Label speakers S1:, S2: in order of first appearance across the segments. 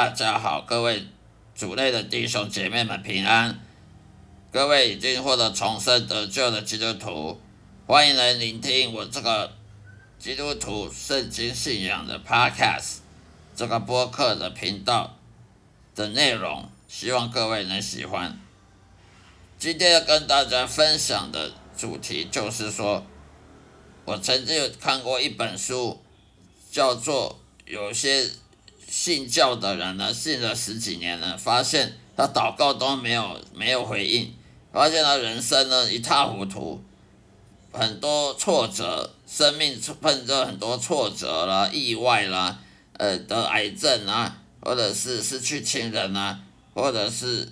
S1: 大家好，各位主内的弟兄姐妹们平安，各位已经获得重生得救的基督徒，欢迎来聆听我这个基督徒圣经信仰的 Podcast 这个播客的频道的内容，希望各位能喜欢。今天要跟大家分享的主题就是说，我曾经有看过一本书，叫做有些。信教的人呢，信了十几年了，发现他祷告都没有没有回应，发现他人生呢一塌糊涂，很多挫折，生命碰着很多挫折啦、意外啦，呃，得癌症啊，或者是失去亲人啊，或者是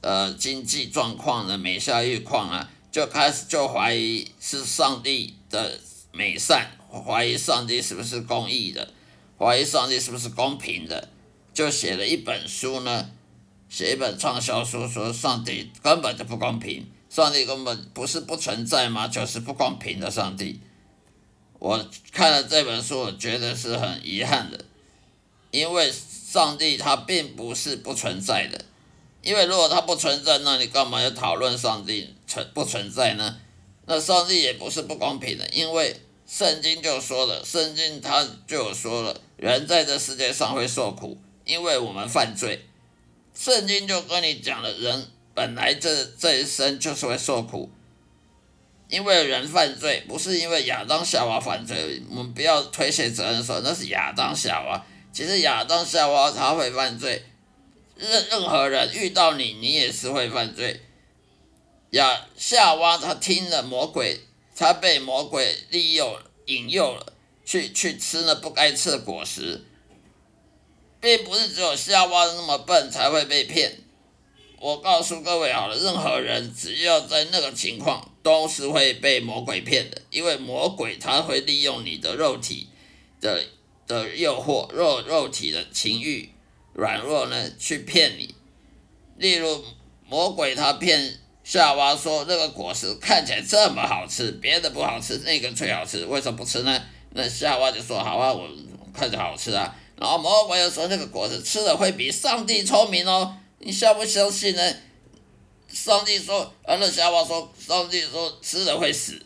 S1: 呃经济状况的每下愈况啊，就开始就怀疑是上帝的美善，怀疑上帝是不是公义的。怀疑上帝是不是公平的，就写了一本书呢，写一本畅销书，说上帝根本就不公平，上帝根本不是不存在吗？就是不公平的上帝。我看了这本书，我觉得是很遗憾的，因为上帝他并不是不存在的，因为如果他不存在，那你干嘛要讨论上帝存不存在呢？那上帝也不是不公平的，因为。圣经就说了，圣经他就说了，人在这世界上会受苦，因为我们犯罪。圣经就跟你讲了，人本来这这一生就是会受苦，因为人犯罪，不是因为亚当夏娃犯罪，我们不要推卸责任说那是亚当夏娃，其实亚当夏娃他会犯罪，任任何人遇到你，你也是会犯罪。亚夏娃他听了魔鬼。他被魔鬼利诱、引诱了，去去吃那不该吃的果实，并不是只有夏娃那么笨才会被骗。我告诉各位好了，任何人只要在那个情况，都是会被魔鬼骗的，因为魔鬼他会利用你的肉体的的诱惑、肉肉体的情欲软弱呢，去骗你。例如，魔鬼他骗。夏娃说：“那个果实看起来这么好吃，别的不好吃，那个最好吃，为什么不吃呢？”那夏娃就说：“好啊，我看着好吃啊。”然后魔鬼又说：“那个果子吃了会比上帝聪明哦，你相不相信呢？”上帝说：“啊，那夏娃说，上帝说吃了会死。”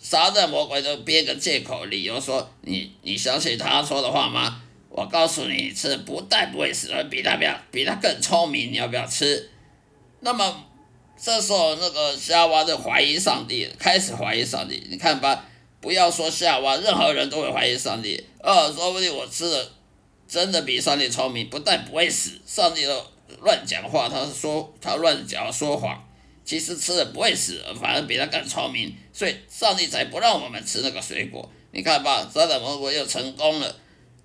S1: 撒旦魔鬼就编个借口理由说：“你你相信他说的话吗？我告诉你，吃不但不会死，而比他比比他更聪明，你要不要吃？”那么。这时候，那个夏娃就怀疑上帝，开始怀疑上帝。你看吧，不要说夏娃，任何人都会怀疑上帝。哦，说不定我吃的真的比上帝聪明，不但不会死，上帝都乱讲话，他说他乱讲说谎。其实吃的不会死，反而比他更聪明，所以上帝才不让我们吃那个水果。你看吧，撒旦魔鬼又成功了，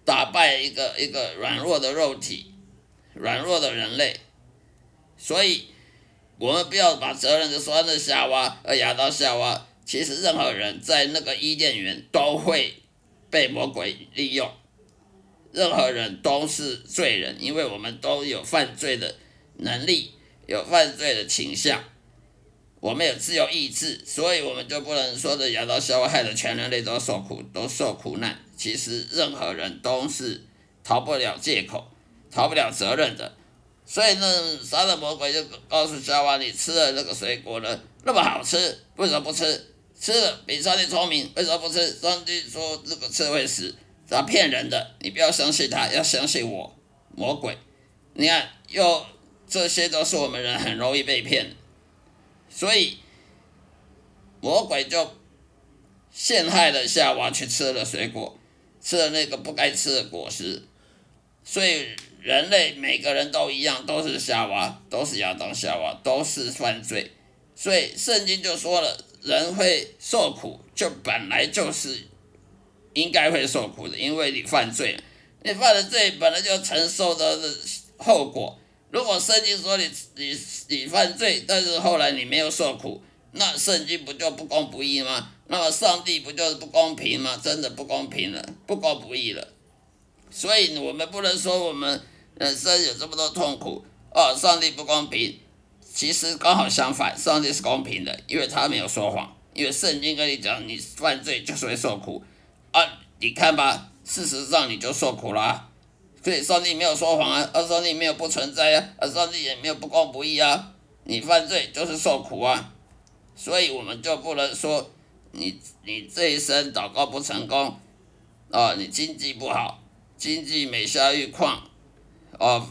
S1: 打败一个一个软弱的肉体，软弱的人类，所以。我们不要把责任就说那夏娃，呃，亚当夏娃，其实任何人在那个伊甸园都会被魔鬼利用，任何人都是罪人，因为我们都有犯罪的能力，有犯罪的倾向，我们有自由意志，所以我们就不能说的亚当夏娃害得全人类都受苦，都受苦难。其实任何人都是逃不了借口，逃不了责任的。所以呢，撒旦魔鬼就告诉夏娃：“你吃了那个水果呢，那么好吃，为什么不吃？吃了比上帝聪明，为什么不吃？上帝说这个吃会死，他骗人的，你不要相信他，要相信我，魔鬼。你看，又这些都是我们人很容易被骗，所以魔鬼就陷害了夏娃去吃了水果，吃了那个不该吃的果实，所以。”人类每个人都一样，都是夏娃，都是亚当夏娃，都是犯罪，所以圣经就说了，人会受苦，就本来就是应该会受苦的，因为你犯罪，你犯了罪，本来就承受的后果。如果圣经说你你你犯罪，但是后来你没有受苦，那圣经不就不公不义吗？那么上帝不就是不公平吗？真的不公平了，不公不义了。所以我们不能说我们人生有这么多痛苦哦，上帝不公平。其实刚好相反，上帝是公平的，因为他没有说谎。因为圣经跟你讲，你犯罪就是会受苦啊。你看吧，事实上你就受苦了。所以上帝没有说谎啊，而上帝没有不存在啊，而上帝也没有不公不义啊。你犯罪就是受苦啊，所以我们就不能说你你这一生祷告不成功，啊，你经济不好，经济每下愈况，啊，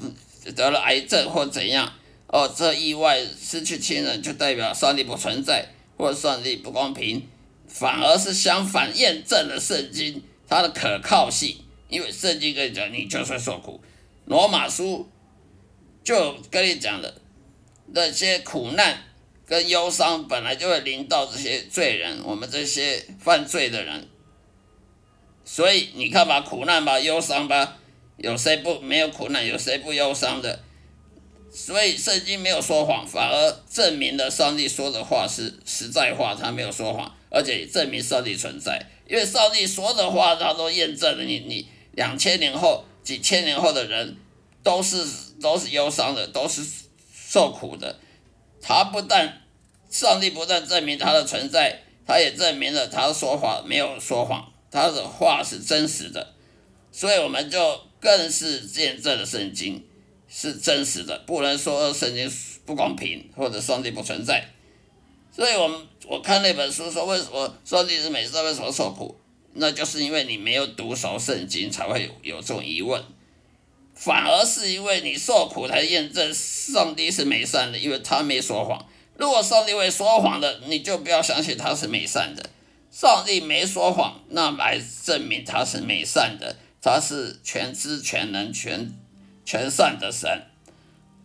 S1: 得了癌症或怎样，哦，这意外失去亲人就代表上帝不存在或上帝不公平，反而是相反验证了圣经它的可靠性，因为圣经跟你讲你就是会受苦，罗马书就跟你讲了。那些苦难跟忧伤本来就会临到这些罪人，我们这些犯罪的人。所以你看吧，苦难吧，忧伤吧，有谁不没有苦难？有谁不忧伤的？所以圣经没有说谎，反而证明了上帝说的话是实在话，他没有说谎，而且证明上帝存在。因为上帝说的话，他都验证了你。你两千年后、几千年后的人，都是都是忧伤的，都是。受苦的，他不但上帝不但证明他的存在，他也证明了他说法没有说谎，他的话是真实的，所以我们就更是见证了圣经是真实的，不能说圣经不公平或者上帝不存在。所以我们我看那本书说，为什么上帝是美善，为什么受苦？那就是因为你没有读熟圣经，才会有有这种疑问。反而是因为你受苦才验证上帝是美善的，因为他没说谎。如果上帝会说谎的，你就不要相信他是美善的。上帝没说谎，那来证明他是美善的，他是全知全能全全善的神。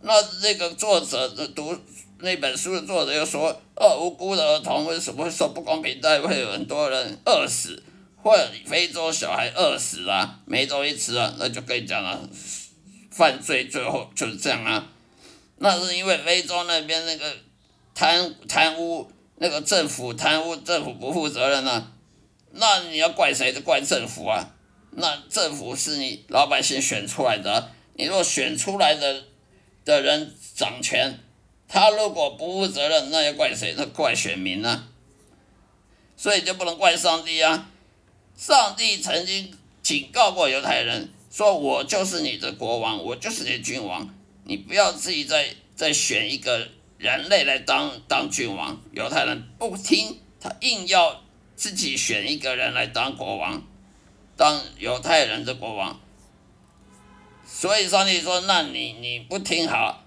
S1: 那这个作者的读那本书的作者又说：“哦，无辜的儿童为什么会受不公平待遇？会有很多人饿死，或者非洲小孩饿死啊，没东西吃啊。”那就跟你讲了。犯罪最后就是这样啊，那是因为非洲那边那个贪贪污，那个政府贪污，政府不负责任啊，那你要怪谁？就怪政府啊，那政府是你老百姓选出来的，你若选出来的的人掌权，他如果不负责任，那要怪谁？那怪选民啊，所以就不能怪上帝啊，上帝曾经警告过犹太人。说我就是你的国王，我就是你的君王，你不要自己再再选一个人类来当当君王。犹太人不听，他硬要自己选一个人来当国王，当犹太人的国王。所以上帝说：“那你你不听好，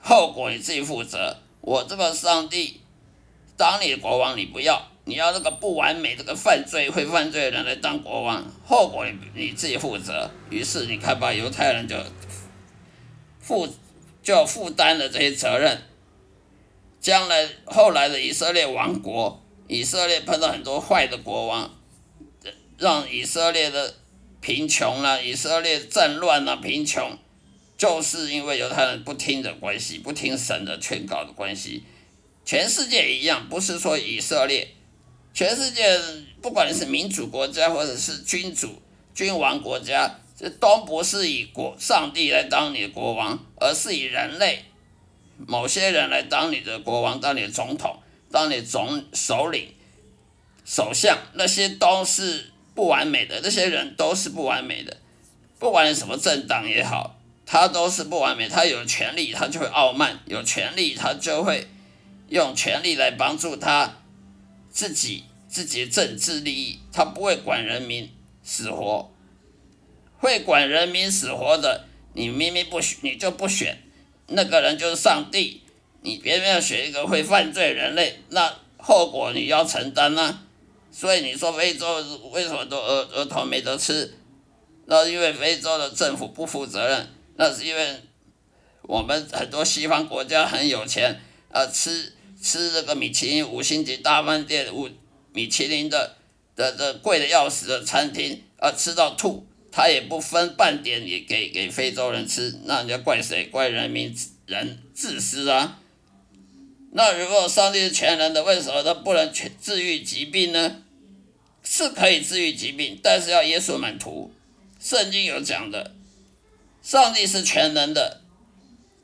S1: 后果你自己负责。我这个上帝当你的国王，你不要。”你要那个不完美、这个犯罪会犯罪的人来当国王，后果你你自己负责。于是你看吧，犹太人就负就负担了这些责任。将来后来的以色列亡国，以色列碰到很多坏的国王，让以色列的贫穷了，以色列战乱了，贫穷，就是因为犹太人不听的关系，不听神的劝告的关系。全世界一样，不是说以色列。全世界，不管是民主国家或者是君主、君王国家，这都不是以国上帝来当你的国王，而是以人类某些人来当你的国王，当你的总统，当你的总首领、首相，那些都是不完美的，那些人都是不完美的。不管你什么政党也好，他都是不完美。他有权力，他就会傲慢；有权力，他就会用权力来帮助他。自己自己的政治利益，他不会管人民死活，会管人民死活的，你明明不选，你就不选，那个人就是上帝，你偏偏要选一个会犯罪人类，那后果你要承担啊。所以你说非洲为什么都儿儿童没得吃？那因为非洲的政府不负责任，那是因为我们很多西方国家很有钱啊，吃。吃这个米其林五星级大饭店五米其林的的的贵的要死的餐厅啊，吃到吐，他也不分半点也给给非洲人吃，那人家怪谁？怪人民人自私啊！那如果上帝是全能的，为什么他不能全治愈疾病呢？是可以治愈疾病，但是要耶稣门徒。圣经有讲的，上帝是全能的。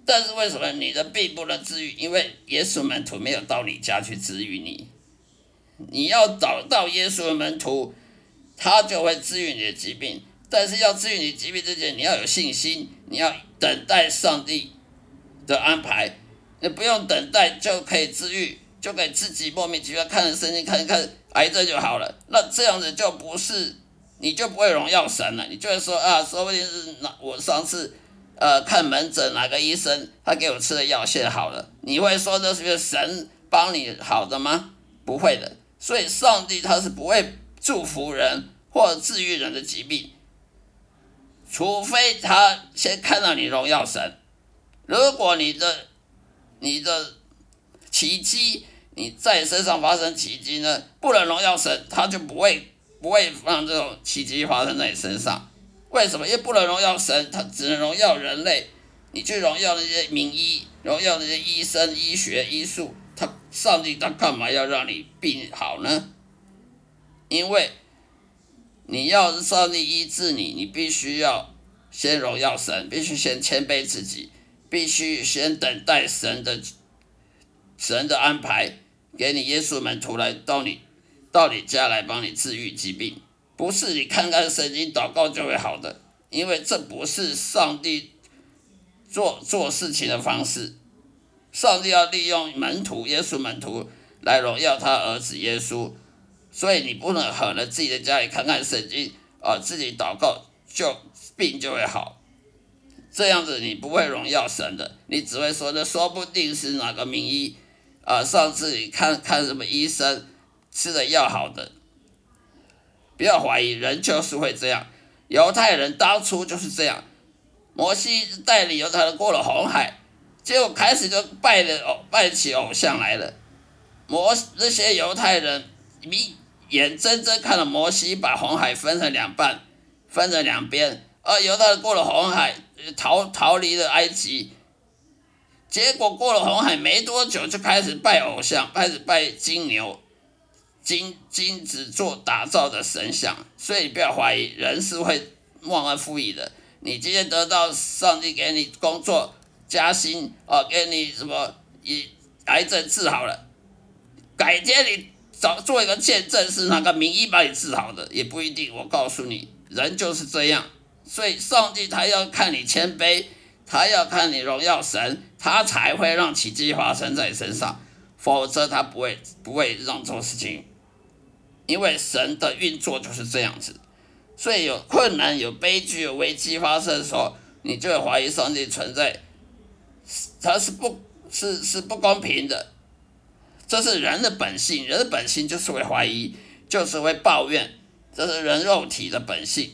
S1: 但是为什么你的病不能治愈？因为耶稣门徒没有到你家去治愈你。你要找到耶稣的门徒，他就会治愈你的疾病。但是要治愈你疾病之前，你要有信心，你要等待上帝的安排。你不用等待就可以治愈，就可以自己莫名其妙看着圣经看一看癌症就好了。那这样子就不是，你就不会荣耀神了。你就会说啊，说不定是那我上次呃看门诊哪个医生他给我吃的药现好了。你会说这是不是神帮你好的吗？不会的。所以上帝他是不会祝福人或者治愈人的疾病，除非他先看到你荣耀神。如果你的你的奇迹，你在身上发生奇迹呢，不能荣耀神，他就不会不会让这种奇迹发生在你身上。为什么？因为不能荣耀神，他只能荣耀人类。你去荣耀那些名医，荣耀那些医生、医学、医术，他上帝他干嘛要让你病好呢？因为你要是上帝医治你，你必须要先荣耀神，必须先谦卑自己。必须先等待神的神的安排，给你耶稣门徒来到你到你家来帮你治愈疾病，不是你看看圣经祷告就会好的，因为这不是上帝做做事情的方式。上帝要利用门徒耶稣门徒来荣耀他儿子耶稣，所以你不能狠了自己的家里看看圣经啊，自己祷告就病就会好。这样子你不会荣耀神的，你只会说，那说不定是哪个名医啊，上次你看看什么医生吃的药好的，不要怀疑，人就是会这样。犹太人当初就是这样，摩西带领犹太人过了红海，结果开始就拜了偶拜起偶像来了。摩那些犹太人，你眼睁睁看着摩西把红海分成两半，分成两边，啊犹太人过了红海。逃逃离了埃及，结果过了红海没多久，就开始拜偶像，开始拜金牛、金金子做打造的神像。所以你不要怀疑，人是会忘恩负义的。你今天得到上帝给你工作加薪啊，给你什么以癌症治好了，改天你找做一个见证，是哪个名医把你治好的，也不一定。我告诉你，人就是这样。所以，上帝他要看你谦卑，他要看你荣耀神，他才会让奇迹发生在你身上，否则他不会不会让这种事情。因为神的运作就是这样子，所以有困难、有悲剧、有危机发生的时候，你就会怀疑上帝存在，他是不，是是不公平的，这是人的本性，人的本性就是会怀疑，就是会抱怨，这是人肉体的本性。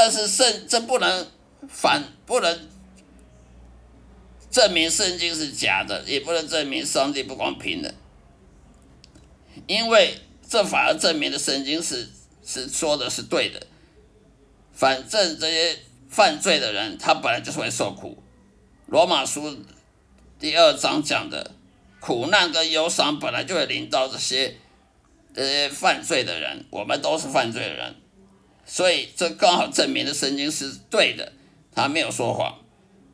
S1: 但是圣这不能反，不能证明圣经是假的，也不能证明上帝不公平的，因为这反而证明了圣经是是说的是对的。反正这些犯罪的人，他本来就是会受苦。罗马书第二章讲的苦难跟忧伤本来就会临到这些这些犯罪的人，我们都是犯罪的人。所以这刚好证明了圣经是对的，他没有说谎。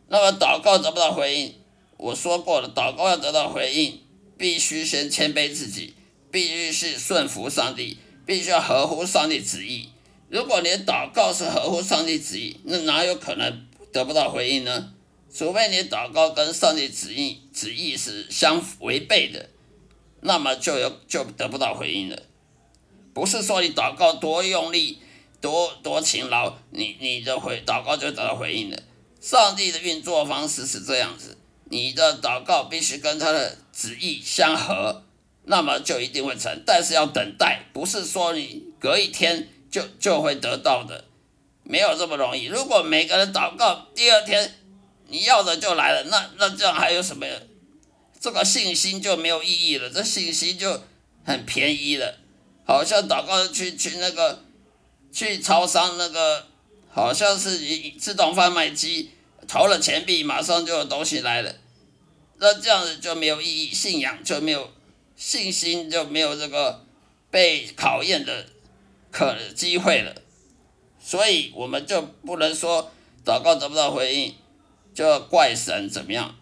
S1: 那么祷告得不到回应，我说过了，祷告要得到回应，必须先谦卑自己，必须是顺服上帝，必须要合乎上帝旨意。如果你祷告是合乎上帝旨意，那哪有可能得不到回应呢？除非你祷告跟上帝旨意旨意是相违背的，那么就有就得不到回应了。不是说你祷告多用力。多多勤劳，你你的回祷告就得到回应了。上帝的运作方式是这样子，你的祷告必须跟他的旨意相合，那么就一定会成。但是要等待，不是说你隔一天就就会得到的，没有这么容易。如果每个人祷告第二天你要的就来了，那那这样还有什么？这个信心就没有意义了，这信心就很便宜了，好像祷告去去那个。去超商那个好像是一自动贩卖机，投了钱币，马上就有东西来了。那这样子就没有意义，信仰就没有信心，就没有这个被考验的可机会了。所以我们就不能说祷告得不到回应，就要怪神怎么样，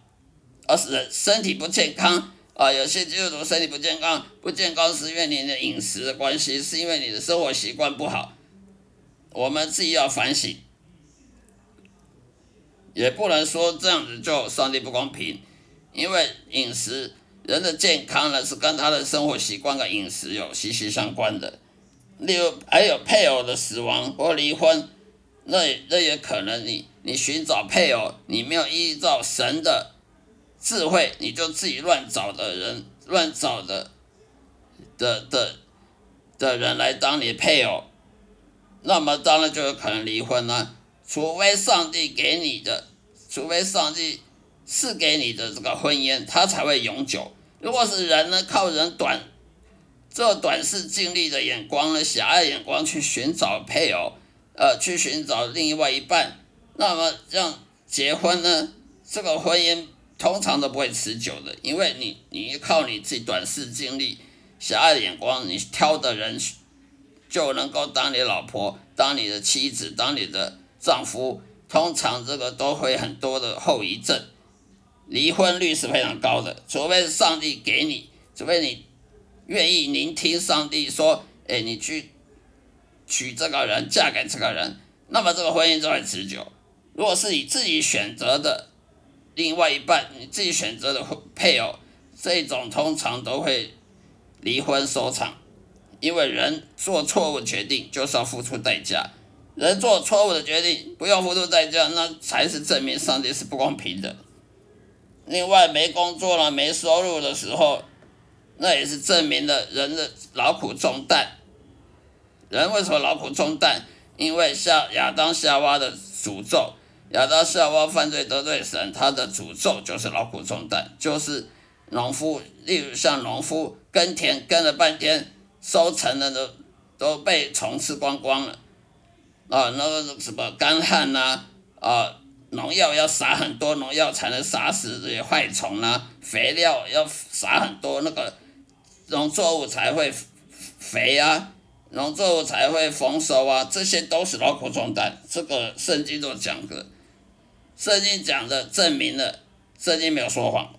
S1: 而是人身体不健康啊。有些基督徒身体不健康，不健康是因为你的饮食的关系，是因为你的生活习惯不好。我们自己要反省，也不能说这样子就上帝不公平，因为饮食人的健康呢是跟他的生活习惯跟饮食有息息相关的。例如还有配偶的死亡或离婚，那那也可能你你寻找配偶，你没有依照神的智慧，你就自己乱找的人，乱找的的的的人来当你配偶。那么当然就有可能离婚了，除非上帝给你的，除非上帝赐给你的这个婚姻，它才会永久。如果是人呢，靠人短，这短视尽力的眼光呢，狭隘眼光去寻找配偶，呃，去寻找另外一半，那么这样结婚呢，这个婚姻通常都不会持久的，因为你你靠你自己短视尽力、狭隘眼光，你挑的人。就能够当你老婆，当你的妻子，当你的丈夫，通常这个都会很多的后遗症，离婚率是非常高的。除非是上帝给你，除非你愿意聆听上帝说，哎，你去娶这个人，嫁给这个人，那么这个婚姻就会持久。如果是你自己选择的另外一半，你自己选择的配偶，这种通常都会离婚收场。因为人做错误决定就是要付出代价，人做错误的决定不用付出代价，那才是证明上帝是不公平的。另外，没工作了、没收入的时候，那也是证明了人的劳苦重担。人为什么劳苦重担？因为夏亚当夏娃的诅咒，亚当夏娃犯罪得罪神，他的诅咒就是劳苦重担，就是农夫，例如像农夫耕田耕了半天。收成的都都被虫吃光光了，啊，那个什么干旱呐，啊，农药要撒很多农药才能杀死这些坏虫啊，肥料要撒很多，那个农作物才会肥啊，农作物才会丰收啊，这些都是劳苦重担，这个圣经都讲的，圣经讲的证明了，圣经没有说谎，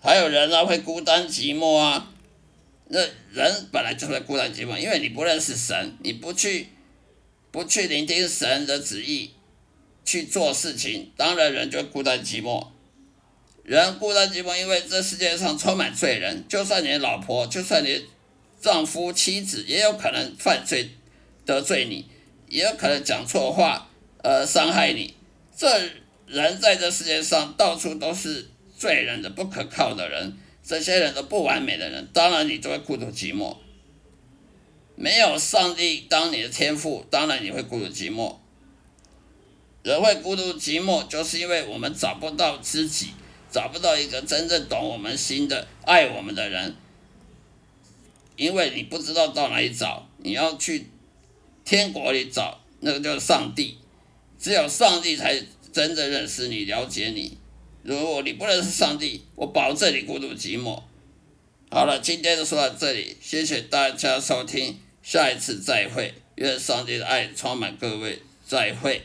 S1: 还有人啊会孤单寂寞啊。那人本来就会孤单寂寞，因为你不认识神，你不去，不去聆听神的旨意，去做事情，当然人就孤单寂寞。人孤单寂寞，因为这世界上充满罪人，就算你老婆，就算你丈夫、妻子，也有可能犯罪得罪你，也有可能讲错话，呃，伤害你。这人在这世界上到处都是罪人的，不可靠的人。这些人都不完美的人，当然你就会孤独寂寞。没有上帝当你的天赋，当然你会孤独寂寞。人会孤独寂寞，就是因为我们找不到知己，找不到一个真正懂我们心的、爱我们的人。因为你不知道到哪里找，你要去天国里找，那个就是上帝。只有上帝才真正认识你、了解你。如果你不认识上帝，我保证你孤独寂寞。好了，今天就说到这里，谢谢大家收听，下一次再会，愿上帝的爱充满各位，再会。